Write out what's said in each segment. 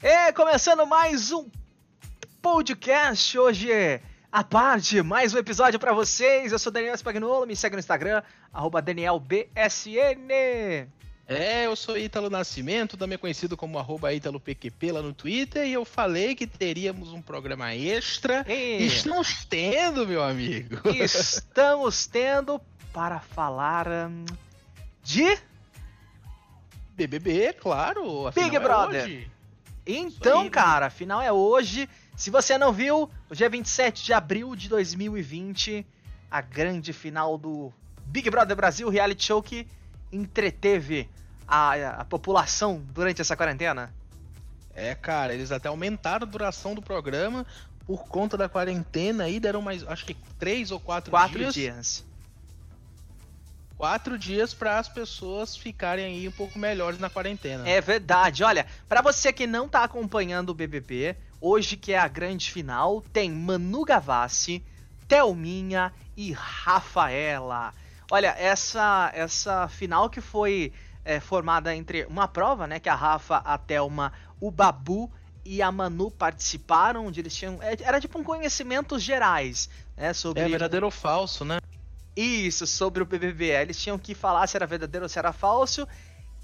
E começando mais um podcast hoje a parte, mais um episódio para vocês. Eu sou Daniel Spagnolo, me segue no Instagram @danielbsn. É, eu sou Ítalo Nascimento, também conhecido como arroba ItaloPQP lá no Twitter, e eu falei que teríamos um programa extra. E... Estamos tendo, meu amigo. Estamos tendo para falar hum, de BBB, claro. Big é Brother. Hoje. Então, aí, cara, final é hoje. Se você não viu, hoje é 27 de abril de 2020, a grande final do Big Brother Brasil, reality show que entreteve a, a população durante essa quarentena. É, cara, eles até aumentaram a duração do programa por conta da quarentena aí, deram mais, acho que três ou quatro, quatro dias. dias quatro dias para as pessoas ficarem aí um pouco melhores na quarentena. É verdade. Olha, para você que não tá acompanhando o BBB, hoje que é a grande final, tem Manu Gavassi, Thelminha e Rafaela. Olha, essa essa final que foi é, formada entre uma prova, né, que a Rafa, a Thelma, o Babu e a Manu participaram, onde eles tinham. É, era tipo um conhecimentos gerais, né? Sobre. É verdadeiro ou falso, né? Isso, sobre o BBB. Eles tinham que falar se era verdadeiro ou se era falso.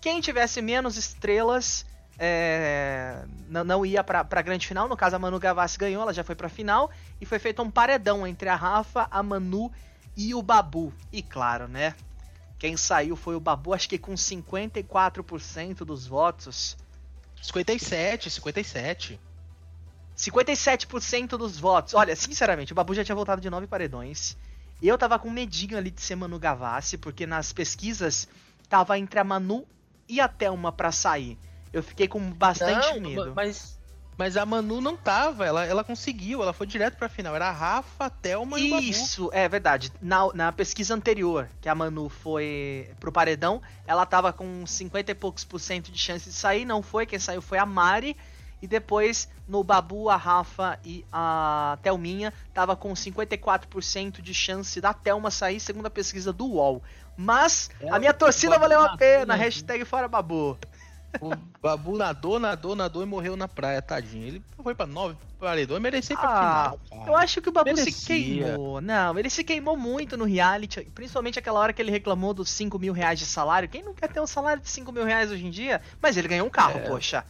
Quem tivesse menos estrelas é, não, não, ia pra, pra grande final. No caso, a Manu Gavassi ganhou, ela já foi pra final. E foi feito um paredão entre a Rafa, a Manu e o Babu. E claro, né? Quem saiu foi o Babu, acho que com 54% dos votos. 57, 57. 57% dos votos. Olha, sinceramente, o Babu já tinha voltado de nove paredões. E eu tava com medinho ali de ser Manu Gavassi, porque nas pesquisas tava entre a Manu e a Thelma pra sair. Eu fiquei com bastante não, medo. Mas, mas a Manu não tava, ela, ela conseguiu, ela foi direto pra final. Era a Rafa, a Thelma e o Babu. Isso, é verdade. Na, na pesquisa anterior, que a Manu foi pro paredão, ela tava com 50 e poucos por cento de chance de sair, não foi. Quem saiu foi a Mari. E depois, no Babu, a Rafa e a Thelminha, tava com 54% de chance da Thelma sair, segundo a pesquisa do UOL. Mas a minha torcida valeu a pena, hashtag fora Babu. O Babu nadou, nadou, nadou e morreu na praia, tadinho. Ele foi pra nove paredões, merecia pra ah, final. Cara. Eu acho que o Babu merecia. se queimou. Não, ele se queimou muito no reality, principalmente aquela hora que ele reclamou dos 5 mil reais de salário. Quem não quer ter um salário de 5 mil reais hoje em dia? Mas ele ganhou um carro, é. poxa.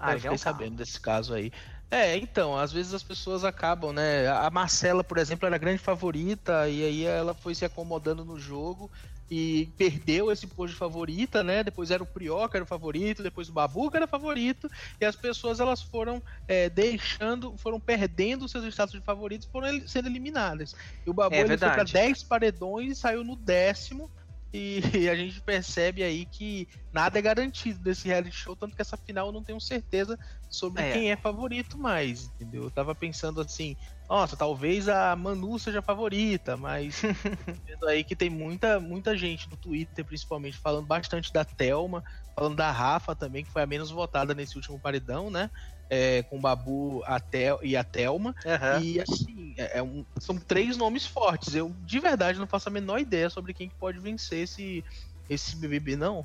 Ah, eu fiquei sabendo desse caso aí. É, então, às vezes as pessoas acabam, né? A Marcela, por exemplo, era a grande favorita, e aí ela foi se acomodando no jogo e perdeu esse posto de favorita, né? Depois era o que era o favorito, depois o Babu que era favorito, e as pessoas elas foram é, deixando, foram perdendo seus status de favoritos, foram sendo eliminadas. E o Babu é ele foi para 10 paredões e saiu no décimo. E a gente percebe aí que nada é garantido desse reality show, tanto que essa final eu não tenho certeza sobre é. quem é favorito mais, entendeu? Eu tava pensando assim, nossa, talvez a Manu seja a favorita, mas vendo aí que tem muita, muita gente no Twitter, principalmente, falando bastante da Thelma, falando da Rafa também, que foi a menos votada nesse último paredão, né? É, com o Babu a Tel e a Thelma. Uhum. E assim, é, é um, são três nomes fortes. Eu de verdade não faço a menor ideia sobre quem que pode vencer esse, esse BBB, não.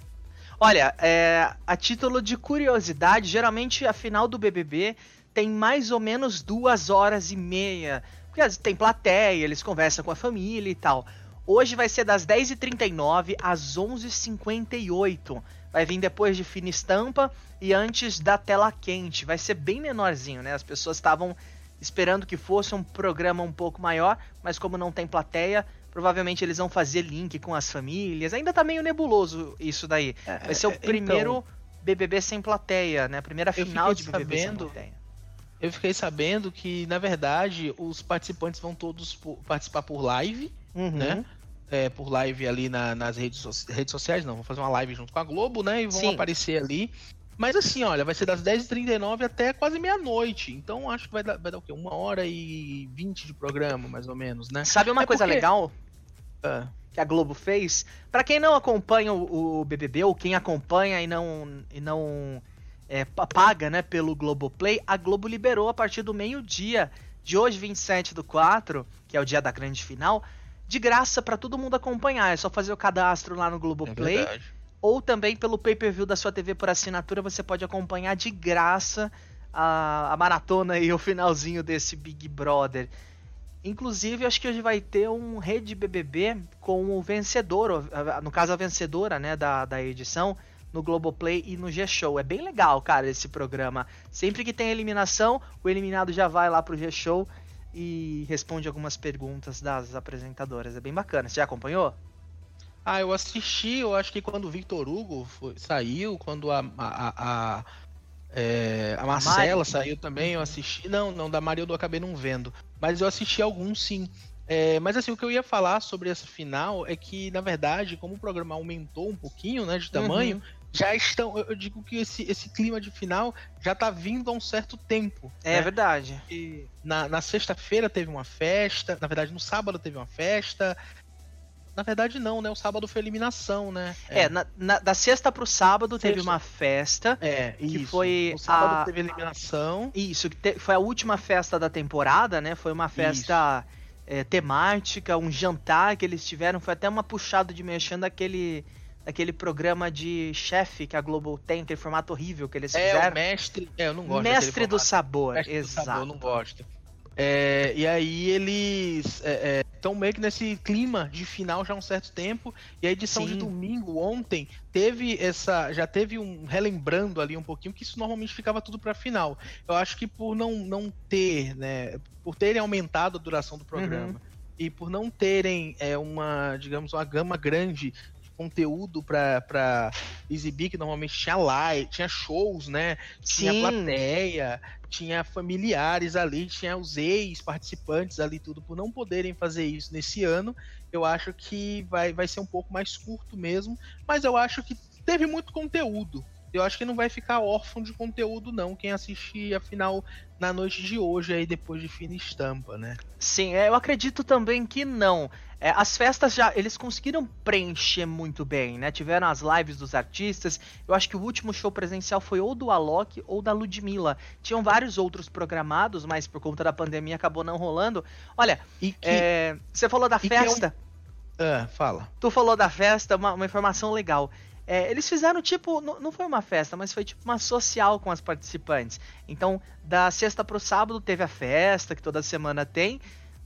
Olha, é, a título de curiosidade, geralmente a final do BBB tem mais ou menos duas horas e meia. Porque tem plateia, eles conversam com a família e tal. Hoje vai ser das 10h39 às 11h58. Vai vir depois de fina estampa e antes da tela quente. Vai ser bem menorzinho, né? As pessoas estavam esperando que fosse um programa um pouco maior, mas como não tem plateia, provavelmente eles vão fazer link com as famílias. Ainda tá meio nebuloso isso daí. É, vai ser o é, primeiro então, BBB sem plateia, né? A primeira final de BBB sabendo, sem plateia eu fiquei sabendo que, na verdade, os participantes vão todos participar por live, uhum. né? É, por live ali na, nas redes, so redes sociais, não, vão fazer uma live junto com a Globo, né? E vão Sim. aparecer ali. Mas assim, olha, vai ser das 10h39 até quase meia-noite. Então acho que vai dar, vai dar o quê? Uma hora e vinte de programa, mais ou menos, né? Sabe uma é coisa porque... legal? Ah. Que a Globo fez? para quem não acompanha o, o BBB, ou quem acompanha e não, e não é, paga né, pelo Globoplay, a Globo liberou a partir do meio-dia de hoje, 27 do 4, que é o dia da grande final, de graça para todo mundo acompanhar. É só fazer o cadastro lá no Globoplay. É ou também pelo pay-per-view da sua TV por assinatura, você pode acompanhar de graça a, a maratona e o finalzinho desse Big Brother. Inclusive, acho que hoje vai ter um Rede BBB com o vencedor, no caso a vencedora, né, da, da edição, no Globoplay e no G-Show. É bem legal, cara, esse programa. Sempre que tem eliminação, o eliminado já vai lá pro G-Show e responde algumas perguntas das apresentadoras. É bem bacana. Você já acompanhou? Ah, eu assisti, eu acho que quando o Victor Hugo foi, saiu, quando a, a, a é, a Marcela Mari... saiu também, eu assisti. Não, não, da Marildo eu acabei não vendo. Mas eu assisti alguns sim. É, mas assim, o que eu ia falar sobre essa final é que, na verdade, como o programa aumentou um pouquinho, né, de tamanho, uhum. Já estão. Eu digo que esse, esse clima de final já tá vindo há um certo tempo. É né? verdade. E na, na sexta-feira teve uma festa, na verdade, no sábado teve uma festa, na verdade, não, né? O sábado foi eliminação, né? É, é na, na, da sexta pro sábado sexta. teve uma festa. É, que isso. foi. O sábado a... teve eliminação. Isso, que te... foi a última festa da temporada, né? Foi uma festa é, temática, um jantar que eles tiveram. Foi até uma puxada de mexendo daquele. Daquele programa de chefe que a Globo tem, aquele formato horrível que eles é, fizeram. É, o mestre. É, eu não gosto Mestre do sabor, mestre exato. Do sabor, eu não gosto. É, e aí eles estão é, é, meio que nesse clima de final já há um certo tempo. E a edição Sim. de domingo, ontem, teve essa. Já teve um. relembrando ali um pouquinho, que isso normalmente ficava tudo para final. Eu acho que por não, não ter, né? Por terem aumentado a duração do programa. Uhum. E por não terem é, uma, digamos, uma gama grande conteúdo para exibir, que normalmente tinha live, tinha shows, né? Tinha Sim. plateia, tinha familiares ali, tinha os ex-participantes ali, tudo, por não poderem fazer isso nesse ano, eu acho que vai, vai ser um pouco mais curto mesmo, mas eu acho que teve muito conteúdo eu acho que não vai ficar órfão de conteúdo, não, quem assistir a final na noite de hoje, aí depois de fina estampa, né? Sim, é, eu acredito também que não. É, as festas já, eles conseguiram preencher muito bem, né? Tiveram as lives dos artistas. Eu acho que o último show presencial foi ou do Alok ou da Ludmilla. Tinham vários outros programados, mas por conta da pandemia acabou não rolando. Olha, que, é, você falou da festa. É um... ah, fala. Tu falou da festa, uma, uma informação legal. É, eles fizeram tipo, não, não foi uma festa, mas foi tipo uma social com as participantes. Então, da sexta pro sábado teve a festa, que toda semana tem.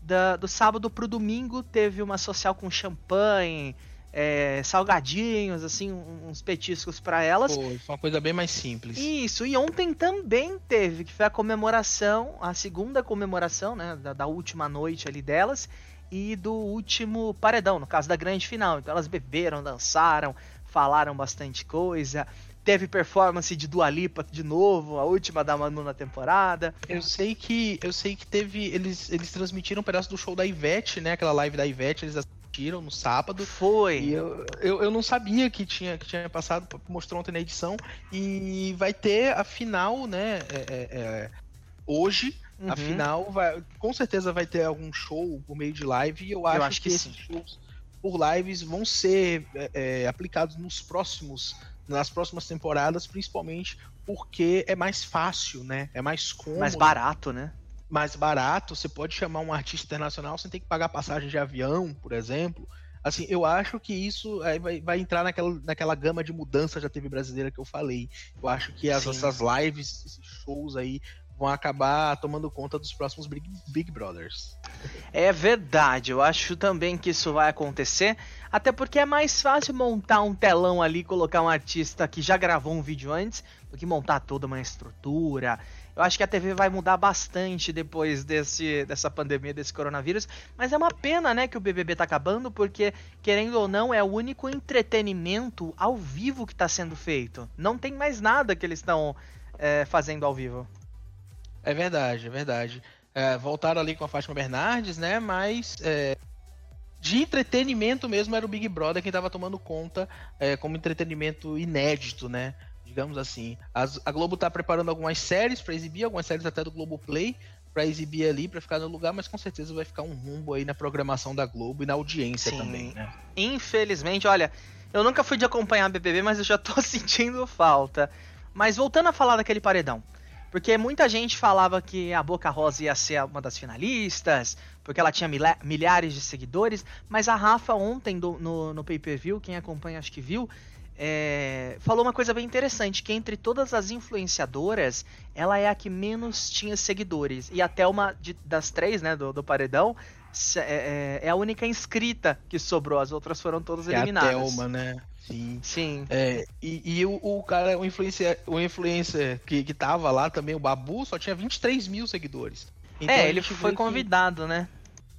Da, do sábado pro domingo teve uma social com champanhe, é, salgadinhos, assim, uns petiscos para elas. Foi, foi uma coisa bem mais simples. Isso, e ontem também teve, que foi a comemoração, a segunda comemoração, né, da, da última noite ali delas, e do último paredão, no caso da grande final. Então elas beberam, dançaram, falaram bastante coisa. Teve performance de Dua Lipa de novo, a última da Manu na temporada. Eu sei que eu sei que teve eles eles transmitiram um pedaço do show da Ivete, né? Aquela live da Ivete, eles assistiram no sábado. Foi. E eu, eu, eu não sabia que tinha que tinha passado, mostrou ontem na edição e vai ter a final, né? É, é, é, hoje Uhum. Afinal, vai, com certeza vai ter algum show por meio de live e eu acho, eu acho que, que esses shows por lives vão ser é, é, aplicados nos próximos nas próximas temporadas, principalmente porque é mais fácil, né? É mais cômodo. Mais barato, né? Mais barato. Você pode chamar um artista internacional sem ter que pagar passagem de avião, por exemplo. Assim, eu acho que isso vai, vai entrar naquela, naquela gama de mudança da TV brasileira que eu falei. Eu acho que as, essas lives, esses shows aí, vão acabar tomando conta dos próximos Big, Big Brothers. É verdade, eu acho também que isso vai acontecer, até porque é mais fácil montar um telão ali, colocar um artista que já gravou um vídeo antes, do que montar toda uma estrutura. Eu acho que a TV vai mudar bastante depois desse, dessa pandemia, desse coronavírus. Mas é uma pena, né, que o BBB tá acabando, porque, querendo ou não, é o único entretenimento ao vivo que tá sendo feito. Não tem mais nada que eles estão é, fazendo ao vivo. É verdade, é verdade. É, voltaram ali com a Fátima Bernardes, né? Mas é, de entretenimento mesmo era o Big Brother quem estava tomando conta é, como entretenimento inédito, né? Digamos assim. As, a Globo está preparando algumas séries para exibir, algumas séries até do Globo Play para exibir ali, para ficar no lugar, mas com certeza vai ficar um rumbo aí na programação da Globo e na audiência Sim. também, né? Infelizmente, olha, eu nunca fui de acompanhar a BBB, mas eu já tô sentindo falta. Mas voltando a falar daquele paredão. Porque muita gente falava que a Boca Rosa ia ser uma das finalistas, porque ela tinha milhares de seguidores, mas a Rafa ontem do, no, no pay-per-view, quem acompanha acho que viu, é, falou uma coisa bem interessante, que entre todas as influenciadoras, ela é a que menos tinha seguidores. E até uma de, das três, né, do, do paredão, é, é, é, a única inscrita que sobrou, as outras foram todas eliminadas. É a Thelma, né? Sim. Sim. É, e, e o, o, cara, o influencer, o influencer que, que tava lá também, o Babu, só tinha 23 mil seguidores. Então, é, ele foi convidado, que... né?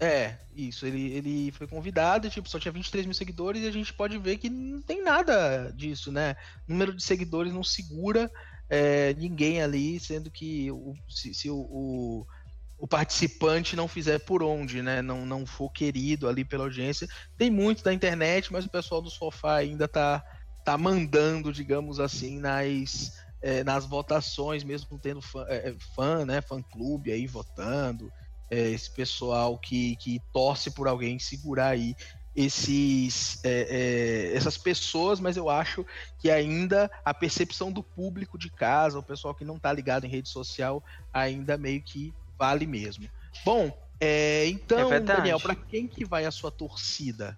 É, isso. Ele, ele foi convidado, tipo, só tinha 23 mil seguidores e a gente pode ver que não tem nada disso, né? O número de seguidores não segura é, ninguém ali, sendo que o, se, se o, o, o, participante não fizer por onde, né? Não, não for querido ali pela audiência. Tem muito da internet, mas o pessoal do sofá ainda tá, tá mandando, digamos assim, nas, é, nas votações, mesmo tendo fã, é, fã né? Fã clube aí votando é, esse pessoal que, que torce por alguém segurar aí esses, é, é, essas pessoas, mas eu acho que ainda a percepção do público de casa, o pessoal que não está ligado em rede social, ainda meio que vale mesmo. Bom, é, então, é Daniel, para quem que vai a sua torcida?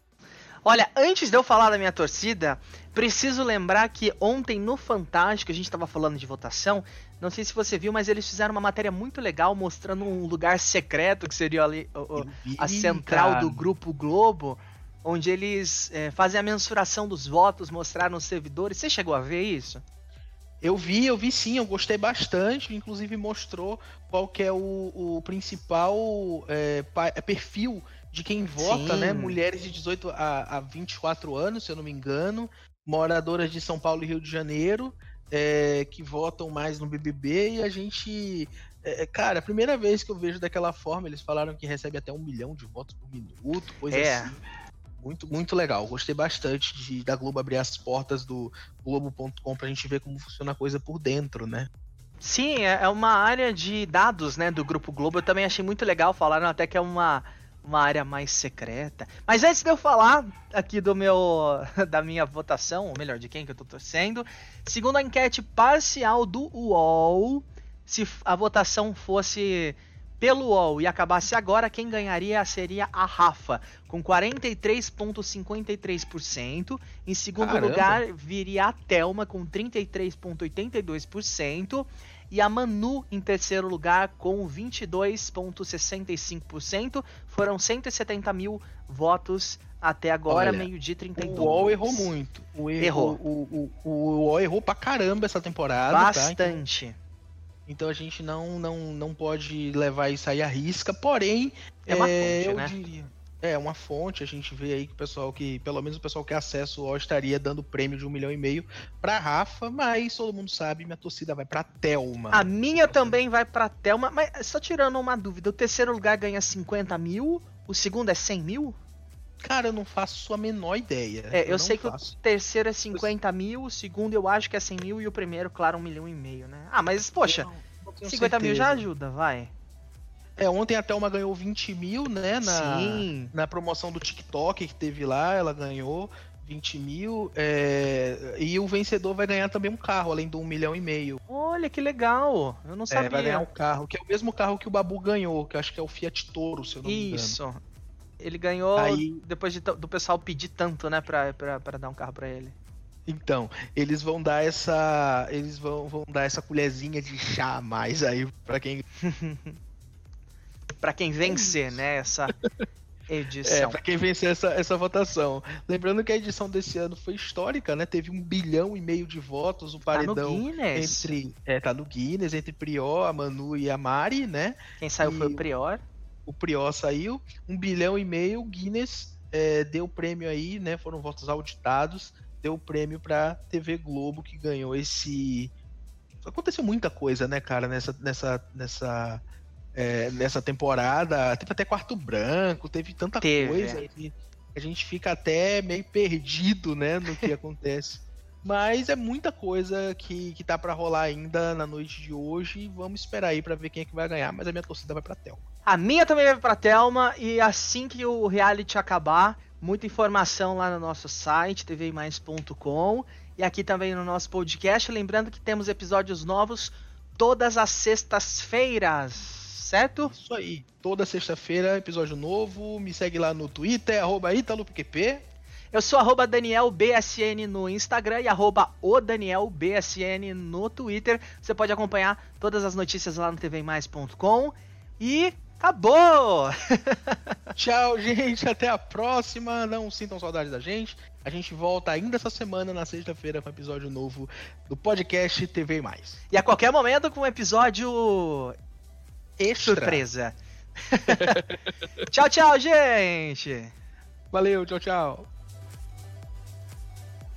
Olha, antes de eu falar da minha torcida, preciso lembrar que ontem no Fantástico, a gente estava falando de votação, não sei se você viu, mas eles fizeram uma matéria muito legal mostrando um lugar secreto que seria ali o, a central do Grupo Globo, onde eles é, fazem a mensuração dos votos, mostraram os servidores. Você chegou a ver isso? Eu vi, eu vi sim, eu gostei bastante. Inclusive mostrou qual que é o, o principal é, é perfil de quem vota, né? Sim. né? Mulheres de 18 a, a 24 anos, se eu não me engano, moradoras de São Paulo e Rio de Janeiro, é, que votam mais no BBB e a gente. É, é, cara, a primeira vez que eu vejo daquela forma, eles falaram que recebe até um milhão de votos por minuto, coisa é. assim. Muito, muito legal. Gostei bastante de, da Globo abrir as portas do Globo.com pra gente ver como funciona a coisa por dentro, né? Sim, é, é uma área de dados, né, do Grupo Globo. Eu também achei muito legal. Falaram até que é uma uma área mais secreta. Mas antes de eu falar aqui do meu da minha votação, ou melhor, de quem que eu tô torcendo, segundo a enquete parcial do UOL, se a votação fosse pelo UOL e acabasse agora, quem ganharia seria a Rafa, com 43,53%. Em segundo Caramba. lugar, viria a Thelma, com 33,82%. E a Manu em terceiro lugar com 22,65%. Foram 170 mil votos até agora, meio-dia 32. O UOL errou muito. O erro, errou. O, o, o, UOL errou pra caramba essa temporada. Tá? Bastante. Tá? Então, então, a gente não, não, não pode levar isso aí à risca. Porém, é uma é, fonte, eu né? diria. É, uma fonte, a gente vê aí que o pessoal que, pelo menos o pessoal que acesso ao estaria dando prêmio de um milhão e meio pra Rafa, mas todo mundo sabe, minha torcida vai pra Thelma. A minha também vai pra Thelma, mas só tirando uma dúvida, o terceiro lugar ganha 50 mil, o segundo é 100 mil? Cara, eu não faço a menor ideia. É, eu, eu sei faço. que o terceiro é 50 eu... mil, o segundo eu acho que é 100 mil e o primeiro, claro, um milhão e meio, né? Ah, mas poxa, não, não 50 certeza. mil já ajuda, vai. É, ontem a Thelma ganhou 20 mil, né? Na, Sim. na promoção do TikTok que teve lá, ela ganhou 20 mil. É, e o vencedor vai ganhar também um carro, além do 1 milhão e meio. Olha que legal! Eu não sabia. É, vai ganhar um carro, que é o mesmo carro que o Babu ganhou, que eu acho que é o Fiat Toro, se eu não me engano. Isso. Ele ganhou Aí... depois de, do pessoal pedir tanto, né, pra, pra, pra dar um carro pra ele. Então, eles vão dar essa. Eles vão, vão dar essa colherzinha de chá a mais aí para quem para quem vencer, né, essa edição. É, pra quem vencer essa, essa votação. Lembrando que a edição desse ano foi histórica, né? Teve um bilhão e meio de votos, o paredão tá no Guinness. entre. É, tá no Guinness, entre Prior, a Manu e a Mari, né? Quem saiu e foi o Prior. O Prior saiu, um bilhão e meio, o Guinness é, deu prêmio aí, né? Foram votos auditados, deu prêmio pra TV Globo que ganhou esse. Aconteceu muita coisa, né, cara, nessa, nessa, nessa é, nessa temporada. Teve até quarto branco, teve tanta teve, coisa é. que a gente fica até meio perdido, né, no que acontece. Mas é muita coisa que, que tá para rolar ainda na noite de hoje. Vamos esperar aí para ver quem é que vai ganhar. Mas a minha torcida vai pra Thelma. A minha também vai pra Thelma. E assim que o reality acabar, muita informação lá no nosso site, tvmais.com. E aqui também no nosso podcast. Lembrando que temos episódios novos todas as sextas-feiras certo? Isso aí. Toda sexta-feira, episódio novo. Me segue lá no Twitter, arroba ItaloPQP. Eu sou arroba DanielBSN no Instagram e arroba o DanielBSN no Twitter. Você pode acompanhar todas as notícias lá no tvmais.com. E acabou! Tchau, gente. Até a próxima. Não sintam saudade da gente. A gente volta ainda essa semana, na sexta-feira, com um episódio novo do podcast TV Mais. E a qualquer momento com um episódio Extra. surpresa. tchau, tchau, gente! Valeu, tchau, tchau.